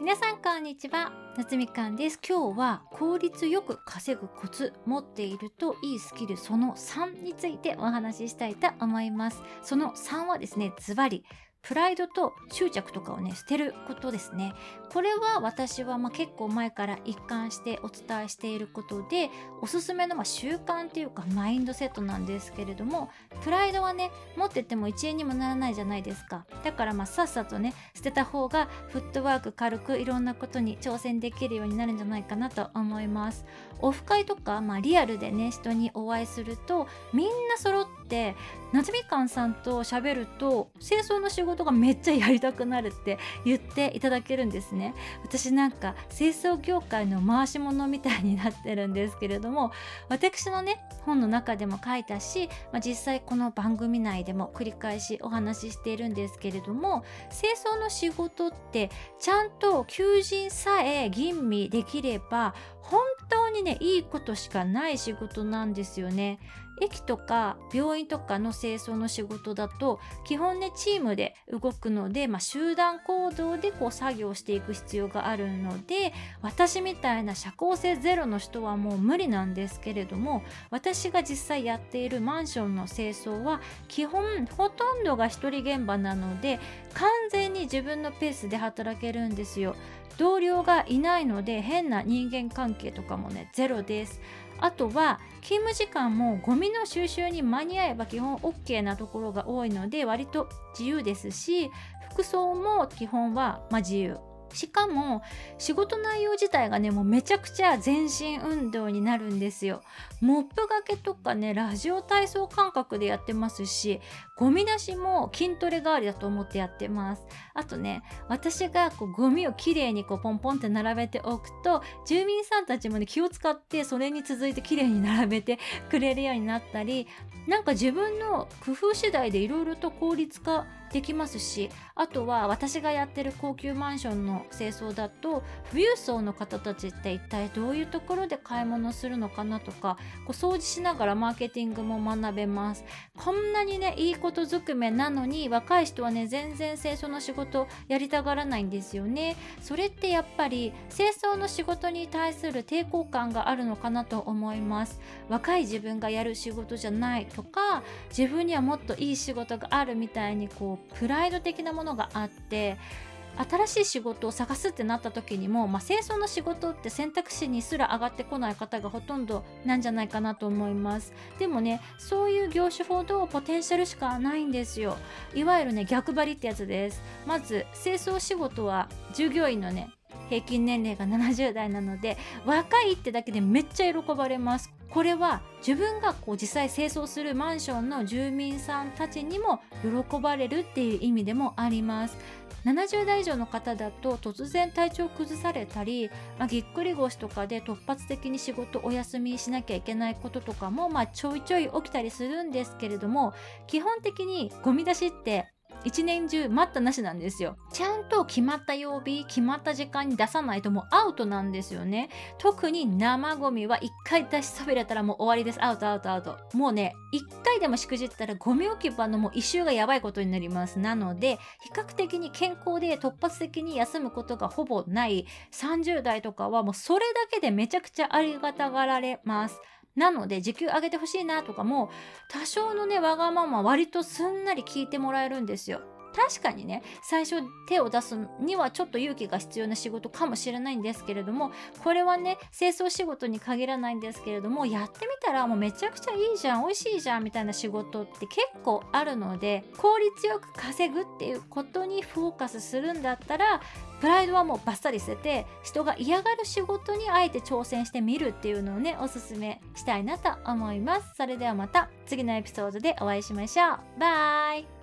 皆さんこんにちは。夏みかんです。今日は効率よく稼ぐコツ持っているといいスキルその3についてお話ししたいと思います。その3はですねズバリプライドと執着とかをね捨てることですね。これは私はまあ結構前から一貫してお伝えしていることでおすすめのまあ習慣っていうかマインドセットなんですけれどもプライドはね持ってても1円にもならないじゃないですか。だからまあさっさとね捨てた方がフットワーク軽くいろんなことに挑戦できるようになるんじゃないかなと思います。オフ会とか、まあ、リアルでね人にお会いするとみんな揃って夏みかんさんと喋ると清掃の仕事がめっちゃやりたくなるって言っていただけるんですね。私なんか清掃業界の回し物みたいになってるんですけれども私のね本の中でも書いたし、まあ、実際この番組内でも繰り返しお話ししているんですけれども清掃の仕事ってちゃんと求人さえ吟味できれば本当にねいいことしかない仕事なんですよね。駅とか病院とかの清掃の仕事だと基本ねチームで動くので、まあ、集団行動でこう作業していく必要があるので私みたいな社交性ゼロの人はもう無理なんですけれども私が実際やっているマンションの清掃は基本ほとんどが一人現場なので完全に自分のペースで働けるんですよ。同僚がいないので変な人間関係とかもねゼロですあとは勤務時間もゴミの収集に間に合えば基本 OK なところが多いので割と自由ですし服装も基本はま自由。しかも仕事内容自体がねもうめちゃくちゃ全身運動になるんですよ。モップがけとかねラジオ体操感覚でやってますしゴミ出しも筋トレ代わりだと思ってやってます。あとね私がこうゴミをきれいにこうポンポンって並べておくと住民さんたちもね気を使ってそれに続いてきれいに並べてくれるようになったりなんか自分の工夫次第でいろいろと効率化できますしあとは私がやってる高級マンションの清掃だと富裕層の方たちって一体どういうところで買い物するのかなとかこう掃除しながらマーケティングも学べます。こんなにねいいことずくめなのに若い人はね全然清掃の仕事やりたがらないんですよね。それってやっぱり清掃の仕事に対する抵抗感があるのかなと思います。若い自分がやる仕事じゃないとか自分にはもっといい仕事があるみたいにこうプライド的なものがあって新しい仕事を探すってなった時にも、まあ、清掃の仕事って選択肢にすら上がってこない方がほとんどなんじゃないかなと思います。でもねそういう業種ほどポテンシャルしかないんですよ。いわゆるね逆張りってやつです。まず清掃仕事は従業員のね平均年齢が70代なので若いってだけでめっちゃ喜ばれます。これは自分がこう実際清掃するマンションの住民さんたちにも喜ばれるっていう意味でもあります。70代以上の方だと突然体調崩されたり、まあ、ぎっくり腰とかで突発的に仕事お休みしなきゃいけないこととかも、まあ、ちょいちょい起きたりするんですけれども基本的にゴミ出しって一年中待ったなしなんですよ。ちゃんと決まった曜日、決まった時間に出さないともうアウトなんですよね。特に生ゴミは一回出しそびれたらもう終わりです。アウトアウトアウト。もうね、一回でもしくじったらゴミ置き場のもう一周がやばいことになります。なので、比較的に健康で突発的に休むことがほぼない30代とかはもうそれだけでめちゃくちゃありがたがられます。なので時給上げてほしいなとかも多少のねわがまま割とすんなり聞いてもらえるんですよ。確かにね最初手を出すにはちょっと勇気が必要な仕事かもしれないんですけれどもこれはね清掃仕事に限らないんですけれどもやってみたらもうめちゃくちゃいいじゃん美味しいじゃんみたいな仕事って結構あるので効率よく稼ぐっていうことにフォーカスするんだったらプライドはもうバッサリ捨てて人が嫌がる仕事にあえて挑戦してみるっていうのをねおすすめしたいなと思います。それではまた次のエピソードでお会いしましょう。バイ。